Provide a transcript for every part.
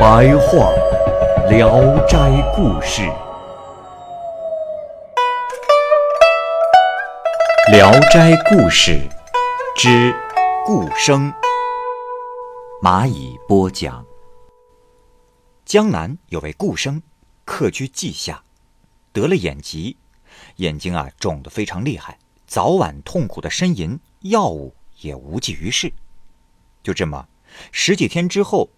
白话《聊斋故事》，《聊斋故事》之顾生，蚂蚁播讲。江南有位顾生，客居稷下，得了眼疾，眼睛啊肿得非常厉害，早晚痛苦的呻吟，药物也无济于事。就这么十几天之后，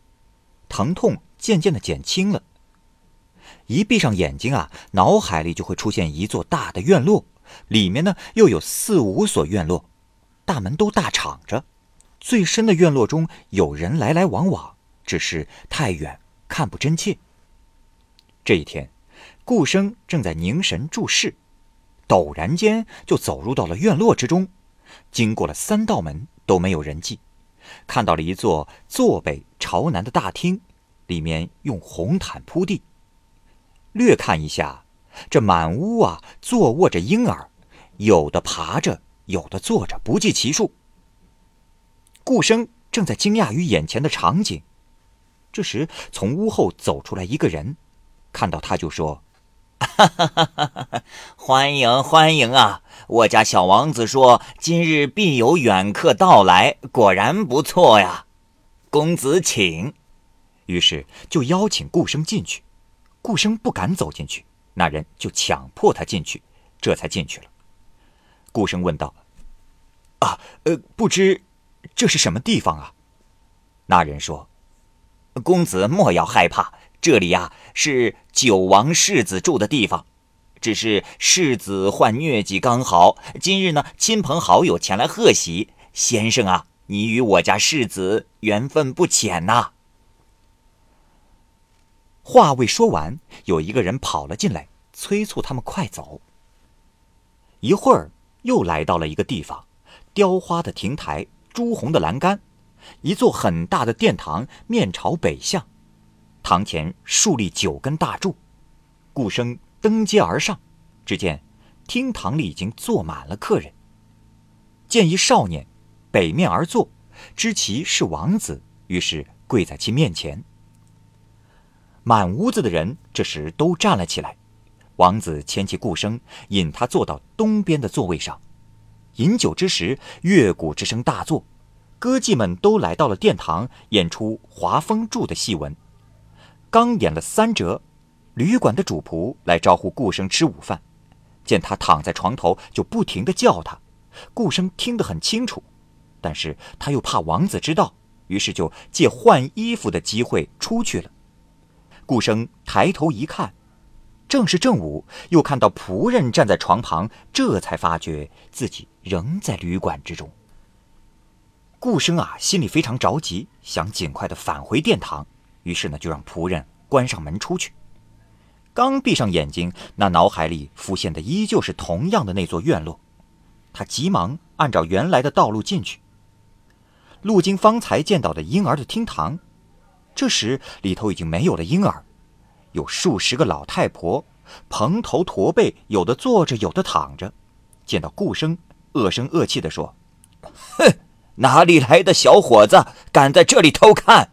疼痛渐渐的减轻了。一闭上眼睛啊，脑海里就会出现一座大的院落，里面呢又有四五所院落，大门都大敞着，最深的院落中有人来来往往，只是太远。看不真切。这一天，顾生正在凝神注视，陡然间就走入到了院落之中。经过了三道门都没有人迹，看到了一座坐北朝南的大厅，里面用红毯铺地。略看一下，这满屋啊坐卧着婴儿，有的爬着，有的坐着，不计其数。顾生正在惊讶于眼前的场景。这时，从屋后走出来一个人，看到他就说：“！哈哈哈哈哈欢迎欢迎啊！我家小王子说今日必有远客到来，果然不错呀。公子请。”于是就邀请顾生进去。顾生不敢走进去，那人就强迫他进去，这才进去了。顾生问道：“啊，呃，不知这是什么地方啊？”那人说。公子莫要害怕，这里呀是九王世子住的地方，只是世子患疟疾刚好，今日呢亲朋好友前来贺喜。先生啊，你与我家世子缘分不浅呐。话未说完，有一个人跑了进来，催促他们快走。一会儿又来到了一个地方，雕花的亭台，朱红的栏杆。一座很大的殿堂，面朝北向，堂前竖立九根大柱。顾生登阶而上，只见厅堂里已经坐满了客人。见一少年北面而坐，知其是王子，于是跪在其面前。满屋子的人这时都站了起来。王子牵起顾生，引他坐到东边的座位上。饮酒之时，乐鼓之声大作。歌妓们都来到了殿堂，演出华风柱的戏文。刚演了三折，旅馆的主仆来招呼顾生吃午饭。见他躺在床头，就不停的叫他。顾生听得很清楚，但是他又怕王子知道，于是就借换衣服的机会出去了。顾生抬头一看，正是正午，又看到仆人站在床旁，这才发觉自己仍在旅馆之中。顾生啊，心里非常着急，想尽快的返回殿堂，于是呢，就让仆人关上门出去。刚闭上眼睛，那脑海里浮现的依旧是同样的那座院落。他急忙按照原来的道路进去，路经方才见到的婴儿的厅堂，这时里头已经没有了婴儿，有数十个老太婆，蓬头驼背，有的坐着，有的躺着。见到顾生，恶声恶气地说：“哼！”哪里来的小伙子，敢在这里偷看？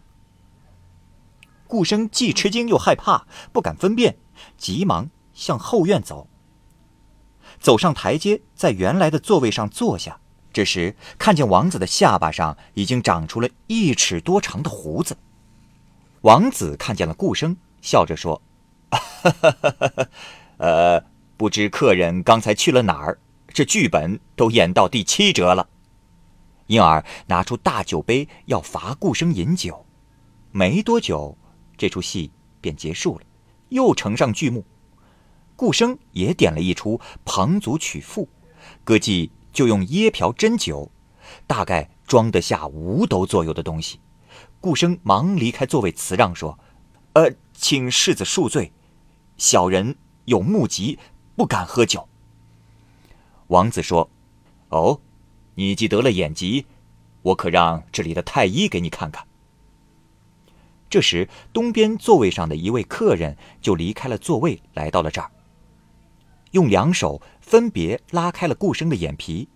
顾生既吃惊又害怕，不敢分辨，急忙向后院走。走上台阶，在原来的座位上坐下。这时看见王子的下巴上已经长出了一尺多长的胡子。王子看见了顾生，笑着说：“哈哈哈哈哈呃，不知客人刚才去了哪儿？这剧本都演到第七折了。”因而拿出大酒杯要罚顾生饮酒，没多久，这出戏便结束了，又呈上剧目。顾生也点了一出《彭祖曲赋》，歌妓就用椰瓢斟酒，大概装得下五斗左右的东西。顾生忙离开座位辞让说：“呃，请世子恕罪，小人有目疾，不敢喝酒。”王子说：“哦，你既得了眼疾，我可让这里的太医给你看看。”这时，东边座位上的一位客人就离开了座位，来到了这儿，用两手分别拉开了顾生的眼皮，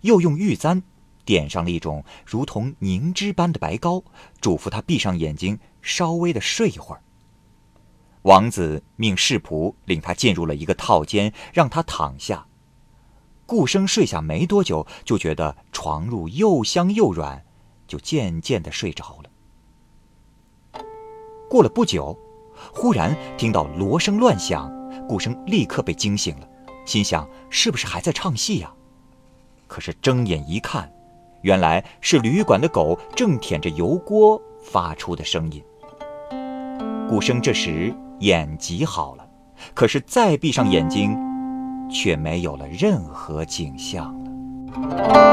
又用玉簪。点上了一种如同凝脂般的白膏，嘱咐他闭上眼睛，稍微的睡一会儿。王子命侍仆领他进入了一个套间，让他躺下。顾生睡下没多久，就觉得床褥又香又软，就渐渐的睡着了。过了不久，忽然听到锣声乱响，顾生立刻被惊醒了，心想是不是还在唱戏呀？可是睁眼一看。原来是旅馆的狗正舔着油锅发出的声音。顾生这时眼疾好了，可是再闭上眼睛，却没有了任何景象了。